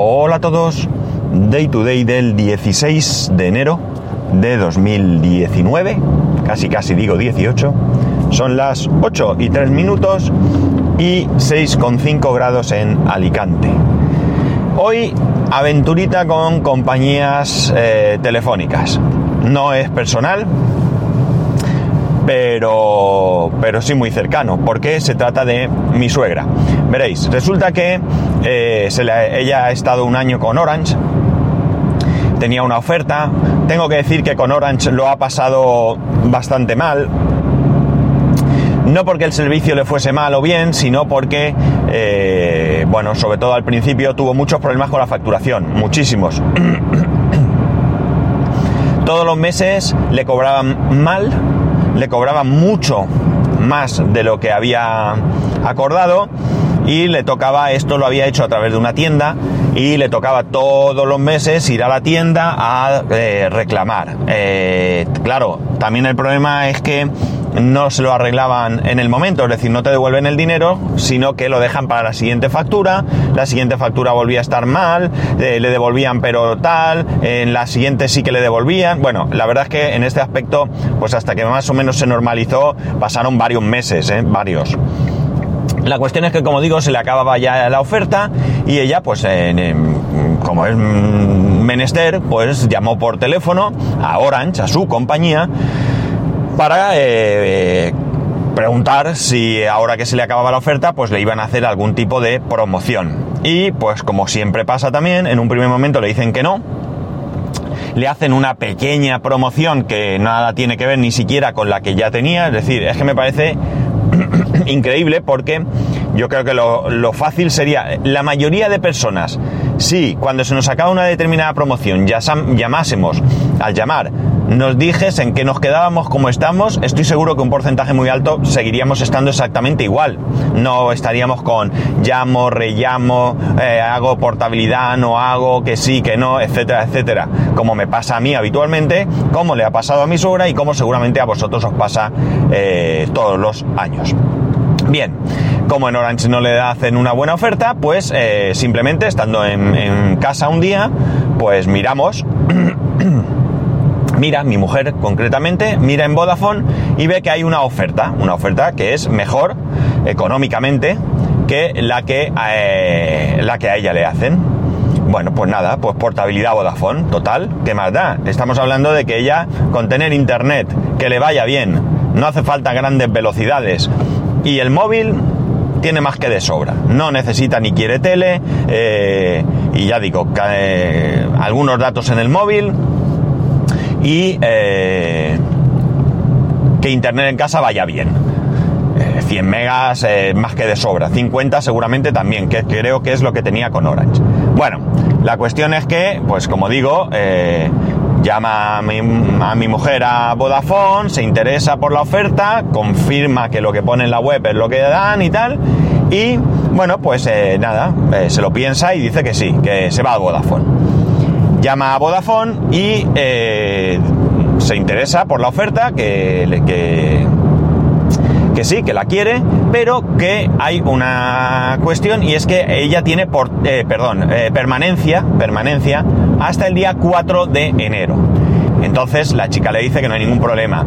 Hola a todos, Day to Day del 16 de enero de 2019, casi casi digo 18, son las 8 y 3 minutos y 6,5 grados en Alicante. Hoy aventurita con compañías eh, telefónicas, no es personal, pero, pero sí muy cercano, porque se trata de mi suegra. Veréis, resulta que eh, ella ha estado un año con Orange, tenía una oferta, tengo que decir que con Orange lo ha pasado bastante mal, no porque el servicio le fuese mal o bien, sino porque, eh, bueno, sobre todo al principio tuvo muchos problemas con la facturación, muchísimos. Todos los meses le cobraban mal, le cobraban mucho más de lo que había acordado y le tocaba, esto lo había hecho a través de una tienda y le tocaba todos los meses ir a la tienda a eh, reclamar. Eh, claro, también el problema es que no se lo arreglaban en el momento, es decir, no te devuelven el dinero, sino que lo dejan para la siguiente factura, la siguiente factura volvía a estar mal, eh, le devolvían pero tal, en la siguiente sí que le devolvían. Bueno, la verdad es que en este aspecto, pues hasta que más o menos se normalizó, pasaron varios meses, varios. La cuestión es que, como digo, se le acababa ya la oferta y ella, pues, como es menester, pues llamó por teléfono a Orange, a su compañía, para eh, preguntar si ahora que se le acababa la oferta, pues le iban a hacer algún tipo de promoción. Y pues como siempre pasa también, en un primer momento le dicen que no, le hacen una pequeña promoción que nada tiene que ver ni siquiera con la que ya tenía, es decir, es que me parece increíble porque yo creo que lo, fácil sería, la mayoría de personas, si cuando se nos acaba una determinada promoción ya llamásemos al llamar nos dijes en que nos quedábamos como estamos, estoy seguro que un porcentaje muy alto seguiríamos estando exactamente igual. No estaríamos con llamo, rellamo, eh, hago portabilidad, no hago, que sí, que no, etcétera, etcétera. Como me pasa a mí habitualmente, como le ha pasado a mi suegra y como seguramente a vosotros os pasa eh, todos los años. Bien, como en Orange no le hacen una buena oferta, pues eh, simplemente estando en casa un día, pues miramos mira, mi mujer concretamente, mira en Vodafone y ve que hay una oferta, una oferta que es mejor económicamente que la que, eh, la que a ella le hacen. Bueno, pues nada, pues portabilidad Vodafone, total, ¿qué más da? Estamos hablando de que ella, con tener internet, que le vaya bien, no hace falta grandes velocidades y el móvil tiene más que de sobra. No necesita ni quiere tele eh, y ya digo, eh, algunos datos en el móvil, y eh, que internet en casa vaya bien. 100 eh, megas eh, más que de sobra, 50 seguramente también, que creo que es lo que tenía con Orange. Bueno, la cuestión es que, pues como digo, llama a mi, a mi, mujer a Vodafone, se interesa por la oferta, confirma que lo que pone en la web es lo que dan y tal, y bueno, pues nada, se lo piensa y dice que sí, que se va a Vodafone llama a Vodafone y eh, se interesa por la oferta, que, que, que, sí, que la quiere, pero que hay una cuestión y es que ella tiene por, eh, perdón, eh, permanencia, permanencia hasta el día 4 de enero. Entonces la chica le dice que no hay ningún problema.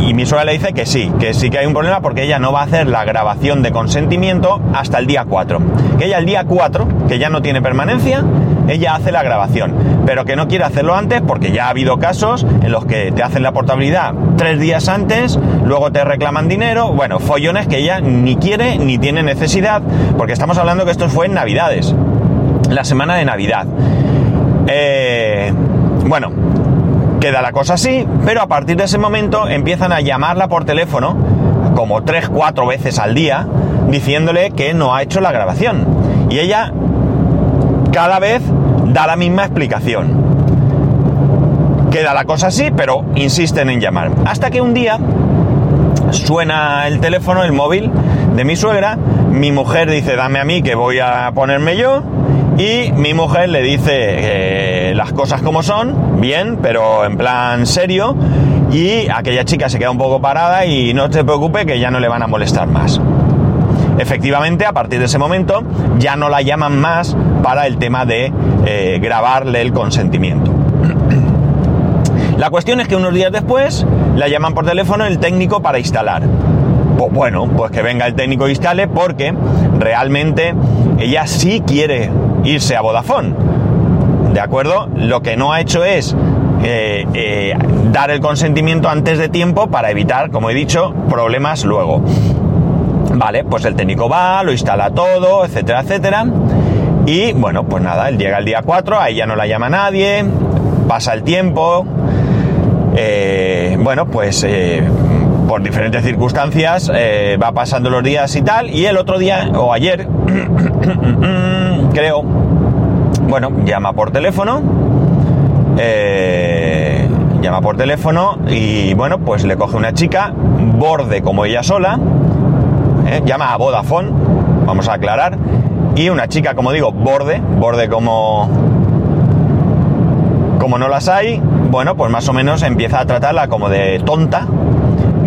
Y mi suegra le dice que sí, que sí que hay un problema porque ella no va a hacer la grabación de consentimiento hasta el día 4. Que ella el día 4, que ya no tiene permanencia, ella hace la grabación, pero que no quiere hacerlo antes porque ya ha habido casos en los que te hacen la portabilidad tres días antes, luego te reclaman dinero, bueno, follones que ella ni quiere ni tiene necesidad, porque estamos hablando que esto fue en Navidades, la semana de Navidad. Eh, bueno, queda la cosa así, pero a partir de ese momento empiezan a llamarla por teléfono, como tres, cuatro veces al día, diciéndole que no ha hecho la grabación. Y ella cada vez da la misma explicación. Queda la cosa así, pero insisten en llamar. Hasta que un día suena el teléfono, el móvil de mi suegra, mi mujer dice, dame a mí que voy a ponerme yo, y mi mujer le dice eh, las cosas como son, bien, pero en plan serio, y aquella chica se queda un poco parada y no te preocupe que ya no le van a molestar más. Efectivamente a partir de ese momento ya no la llaman más para el tema de eh, grabarle el consentimiento. La cuestión es que unos días después la llaman por teléfono el técnico para instalar. Pues bueno, pues que venga el técnico e instale porque realmente ella sí quiere irse a Vodafone. ¿De acuerdo? Lo que no ha hecho es eh, eh, dar el consentimiento antes de tiempo para evitar, como he dicho, problemas luego. Vale, pues el técnico va, lo instala todo, etcétera, etcétera. Y bueno, pues nada, él llega el día 4, ahí ya no la llama nadie, pasa el tiempo. Eh, bueno, pues por diferentes circunstancias va pasando los días y tal. Y el otro día, o ayer, creo, bueno, llama por teléfono eh, llama por teléfono y bueno, pues le coge una chica, borde como ella sola, eh, llama a Vodafone, vamos a aclarar, y una chica, como digo, borde, borde como, como no las hay, bueno, pues más o menos empieza a tratarla como de tonta,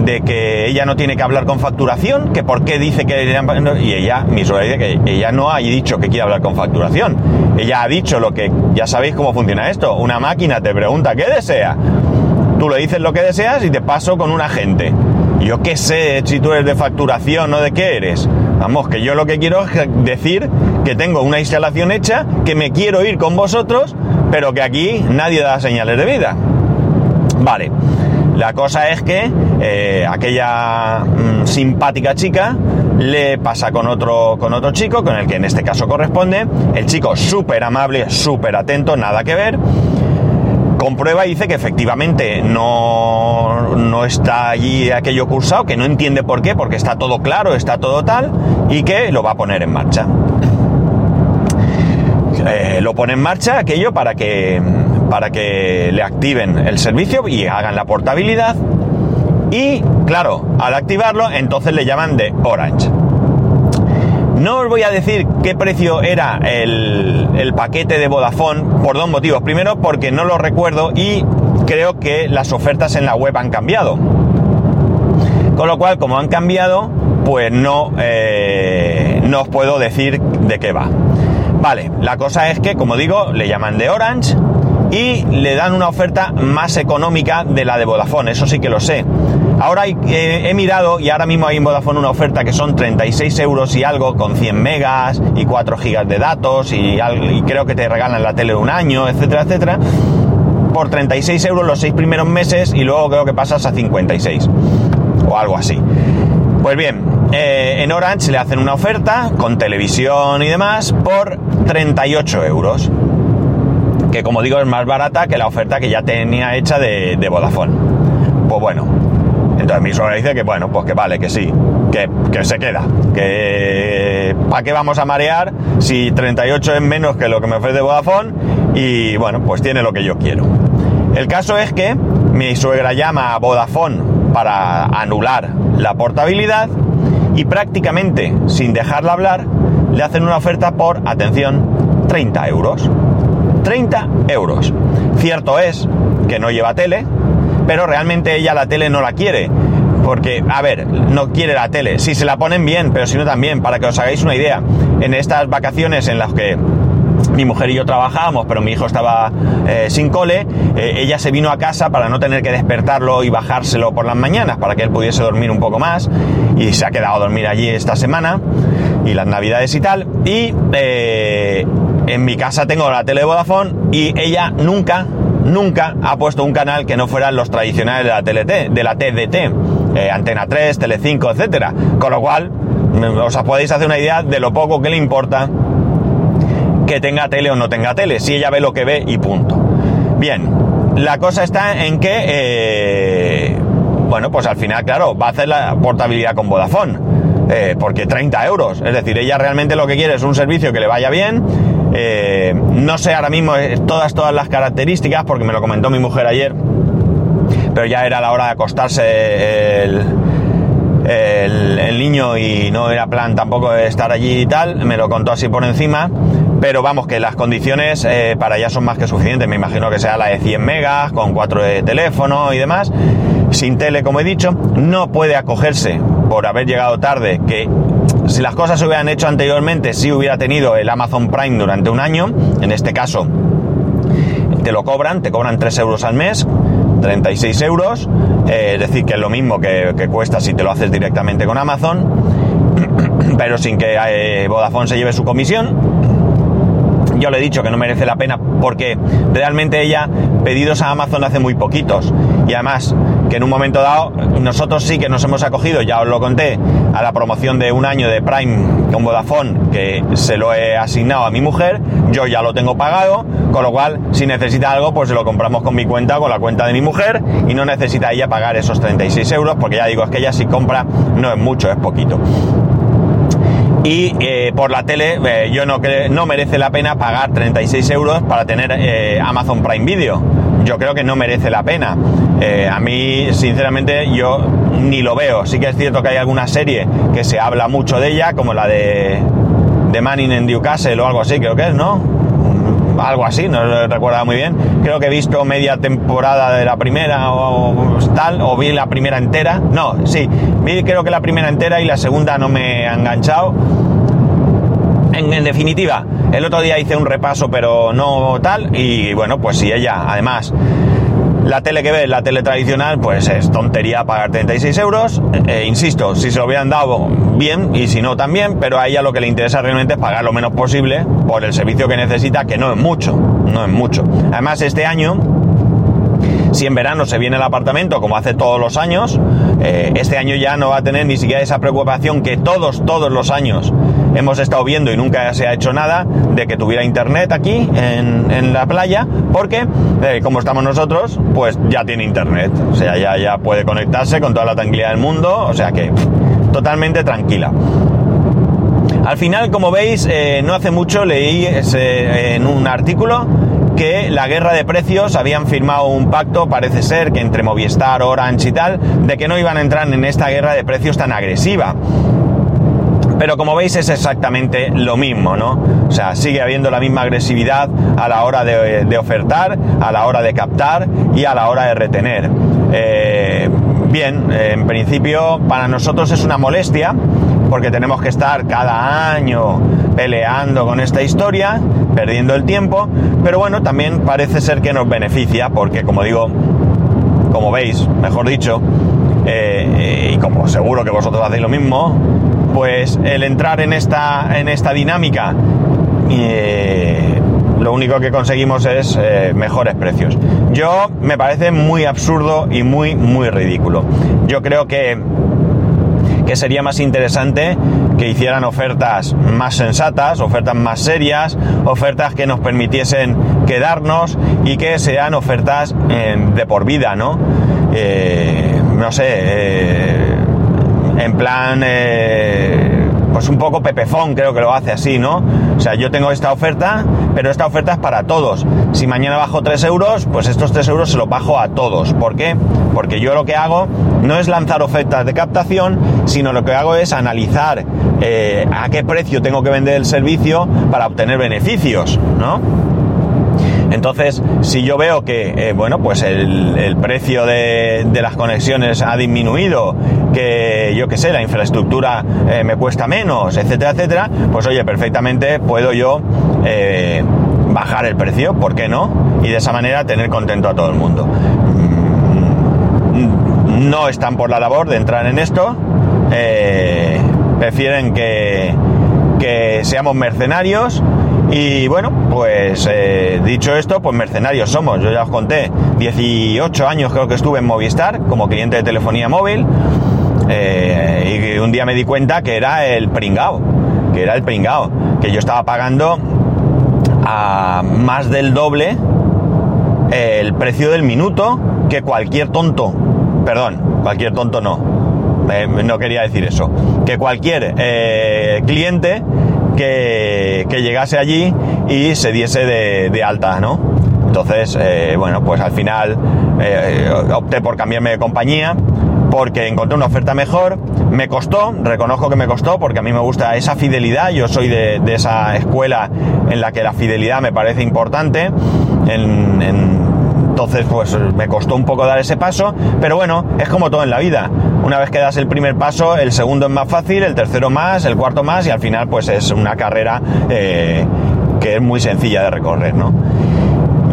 de que ella no tiene que hablar con facturación, que por qué dice que... Y ella, mi suegra dice que ella no ha dicho que quiere hablar con facturación. Ella ha dicho lo que... Ya sabéis cómo funciona esto. Una máquina te pregunta qué desea. Tú le dices lo que deseas y te paso con un agente. Yo qué sé si tú eres de facturación o de qué eres. Vamos, que yo lo que quiero es decir que tengo una instalación hecha, que me quiero ir con vosotros, pero que aquí nadie da señales de vida. Vale. La cosa es que eh, aquella mm, simpática chica le pasa con otro, con otro chico, con el que en este caso corresponde. El chico súper amable, súper atento, nada que ver. Comprueba y dice que efectivamente no, no está allí aquello cursado, que no entiende por qué, porque está todo claro, está todo tal, y que lo va a poner en marcha. Eh, lo pone en marcha aquello para que para que le activen el servicio y hagan la portabilidad. Y claro, al activarlo, entonces le llaman de Orange. No os voy a decir qué precio era el, paquete de Vodafone por dos motivos. Primero, porque no lo recuerdo y creo que las ofertas en la web han cambiado. Con lo cual, como han cambiado, pues no, eh, no os puedo decir de qué va. Vale, la cosa es que, como digo, le llaman de Orange y le dan una oferta más económica de la de Vodafone, eso sí que lo sé. Ahora he mirado y ahora mismo hay en Vodafone una oferta que son 36 euros y algo con 100 megas y 4 gigas de datos y, y creo que te regalan la tele un año, etcétera, etcétera. Por 36 euros los 6 primeros meses y luego creo que pasas a 56 o algo así. Pues bien, eh, en Orange le hacen una oferta con televisión y demás por 38 euros que como digo es más barata que la oferta que ya tenía hecha de, Vodafone. Pues bueno, entonces mi suegra dice que bueno, pues que vale, que sí, que, que se queda, que ¿para qué vamos a marear si 38 es menos que lo que me ofrece Vodafone? Y bueno, pues tiene lo que yo quiero. El caso es que mi suegra llama a Vodafone para anular la portabilidad y prácticamente sin dejarla hablar le hacen una oferta por, atención, 30 euros. 30 euros. Cierto es que no lleva tele, pero realmente ella la tele no la quiere. Porque, a ver, no quiere la tele. Si se la ponen bien, pero si no también, para que os hagáis una idea. En estas vacaciones en las que mi mujer y yo trabajábamos, pero mi hijo estaba eh, sin cole, eh, ella se vino a casa para no tener que despertarlo y bajárselo por las mañanas, para que él pudiese dormir un poco más, y se ha quedado a dormir allí esta semana, y las navidades y tal, y eh, en mi casa tengo la tele de Vodafone y ella nunca, nunca ha puesto un canal que no fueran los tradicionales de la TLT, de la TDT, eh, Antena 3, Tele5, etcétera. Con lo cual, os podéis hacer una idea de lo poco que le importa que tenga tele o no tenga tele, si ella ve lo que ve y punto. Bien, la cosa está en que, eh, bueno, pues al final, claro, va a hacer la portabilidad con Vodafone, eh, porque 30 euros, es decir, ella realmente lo que quiere es un servicio que le vaya bien, eh, no sé ahora mismo todas, todas las características, porque me lo comentó mi mujer ayer, pero ya era la hora de acostarse el, niño y no era plan tampoco de estar allí y tal, me lo contó así por encima, pero vamos, que las condiciones eh, para ella son más que suficientes, me imagino que sea la de 100 megas, con 4 de teléfono y demás, sin tele como he dicho, no puede acogerse por haber llegado tarde, que si las cosas se hubieran hecho anteriormente, sí hubiera tenido el Amazon Prime durante un año. En este caso, te lo cobran, te cobran 3 euros al mes, 36 euros, eh, es decir, que es lo mismo que, cuesta si te lo haces directamente con Amazon, pero sin que eh, Vodafone se lleve su comisión. Yo le he dicho que no merece la pena porque realmente ella pedidos a Amazon hace muy poquitos y además que en un momento dado nosotros sí que nos hemos acogido, ya os lo conté, a la promoción de un año de Prime con Vodafone que se lo he asignado a mi mujer, yo ya lo tengo pagado, con lo cual si necesita algo pues lo compramos con mi cuenta con la cuenta de mi mujer y no necesita ella pagar esos 36 euros porque ya digo es que ella si compra no es mucho, es poquito y eh, por la tele eh, yo no, no merece la pena pagar 36 euros para tener eh, Amazon Prime Video. Yo creo que no merece la pena. A mí, sinceramente, yo ni lo veo. Sí que es cierto que hay alguna serie que se habla mucho de ella, como la de, de Manning en Newcastle o algo así, creo que es, ¿no? algo así, no lo recuerdo muy bien. Creo que he visto media temporada de la primera o, tal, o vi la primera entera. No, sí, vi creo que la primera entera y la segunda no me ha enganchado. En, en, definitiva, el otro día hice un repaso, pero no tal, y bueno, pues si ella además la tele que ve, la tele tradicional, pues es tontería pagar 36 euros. Eh, insisto, si se lo hubieran dado bien y si no también, pero a ella lo que le interesa realmente es pagar lo menos posible por el servicio que necesita, que no es mucho, no es mucho. Además, este año si en verano se viene el apartamento como hace todos los años, eh, este año ya no va a tener ni siquiera esa preocupación que todos, todos los años hemos estado viendo y nunca se ha hecho nada de que tuviera internet aquí en, la playa, porque eh, como estamos nosotros, pues ya tiene internet, o sea, ya, ya puede conectarse con toda la tranquilidad del mundo, o sea que totalmente tranquila. Al final, como veis, eh, no hace mucho leí en un artículo que la guerra de precios habían firmado un pacto, parece ser, que entre Movistar, Orange y tal, de que no iban a entrar en esta guerra de precios tan agresiva. Pero como veis es exactamente lo mismo, ¿no? O sea, sigue habiendo la misma agresividad a la hora de, ofertar, a la hora de captar y a la hora de retener. Eh, bien, en principio para nosotros es una molestia porque tenemos que estar cada año peleando con esta historia, perdiendo el tiempo, pero bueno, también parece ser que nos beneficia, porque como digo, como veis, mejor dicho, eh, y como seguro que vosotros hacéis lo mismo, pues el entrar en esta, en esta dinámica, eh, lo único que conseguimos es eh, mejores precios. Yo me parece muy absurdo y muy, muy ridículo. Yo creo que que sería más interesante que hicieran ofertas más sensatas, ofertas más serias, ofertas que nos permitiesen quedarnos y que sean ofertas eh, de por vida, ¿no? Eh, no sé, eh, en plan pues un poco pepefón creo que lo hace así, ¿no? O sea, yo tengo esta oferta, pero esta oferta es para todos. Si mañana bajo 3 euros, pues estos 3 euros se los bajo a todos. ¿Por qué? Porque yo lo que hago no es lanzar ofertas de captación, sino lo que hago es analizar eh, a qué precio tengo que vender el servicio para obtener beneficios, ¿no? Entonces, si yo veo que, eh, bueno, pues el, precio de, las conexiones ha disminuido, que yo qué sé, la infraestructura eh, me cuesta menos, etcétera, etcétera, pues oye, perfectamente puedo yo bajar el precio, ¿por qué no? Y de esa manera tener contento a todo el mundo. No están por la labor de entrar en esto, prefieren que, que seamos mercenarios y bueno, pues eh, dicho esto, pues mercenarios somos. Yo ya os conté, 18 años creo que estuve en Movistar como cliente de telefonía móvil. Eh, y un día me di cuenta que era el pringao, que era el pringao, que yo estaba pagando a más del doble el precio del minuto que cualquier tonto, perdón, cualquier tonto no, no quería decir eso, que cualquier eh, cliente que, llegase allí y se diese de, alta, ¿no? Entonces, eh, bueno, pues al final eh, opté por cambiarme de compañía porque encontré una oferta mejor. Me costó, reconozco que me costó porque a mí me gusta esa fidelidad. Yo soy de, esa escuela en la que la fidelidad me parece importante entonces, pues me costó un poco dar ese paso, pero bueno, es como todo en la vida. Una vez que das el primer paso, el segundo es más fácil, el tercero más, el cuarto más, y al final, pues es una carrera que es muy sencilla de recorrer, ¿no?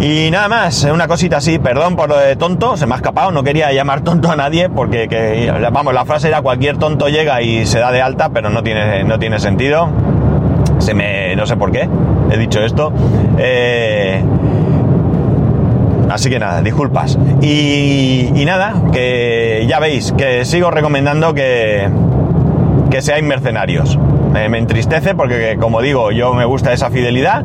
Y nada más, una cosita así, perdón por lo de tonto, se me ha escapado, no quería llamar tonto a nadie porque, que, vamos, la frase era cualquier tonto llega y se da de alta, pero no tiene, no tiene sentido. Se me, no sé por qué, he dicho esto. Eh, así que nada, disculpas. Y, y, nada, que ya veis, que sigo recomendando que, que seáis mercenarios. Me, entristece porque, como digo, yo me gusta esa fidelidad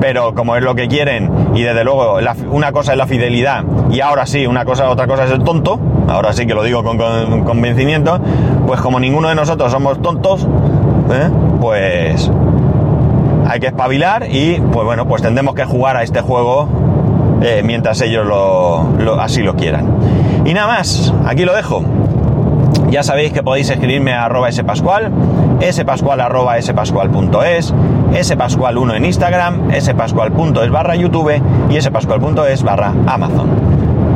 pero como es lo que quieren y desde luego una cosa es la fidelidad y ahora sí, una cosa, otra cosa es el tonto, ahora sí que lo digo con, con convencimiento, pues como ninguno de nosotros somos tontos, ¿eh? pues hay que espabilar y pues bueno, pues tendremos que jugar a este juego eh, mientras ellos lo, así lo quieran. Y nada más, aquí lo dejo. Ya sabéis que podéis escribirme a arroba spascual, spascual arroba spascual.es, spascual1 en Instagram, spascual.es barra YouTube y spascual.es barra Amazon.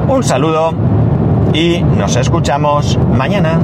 Un saludo y nos escuchamos mañana.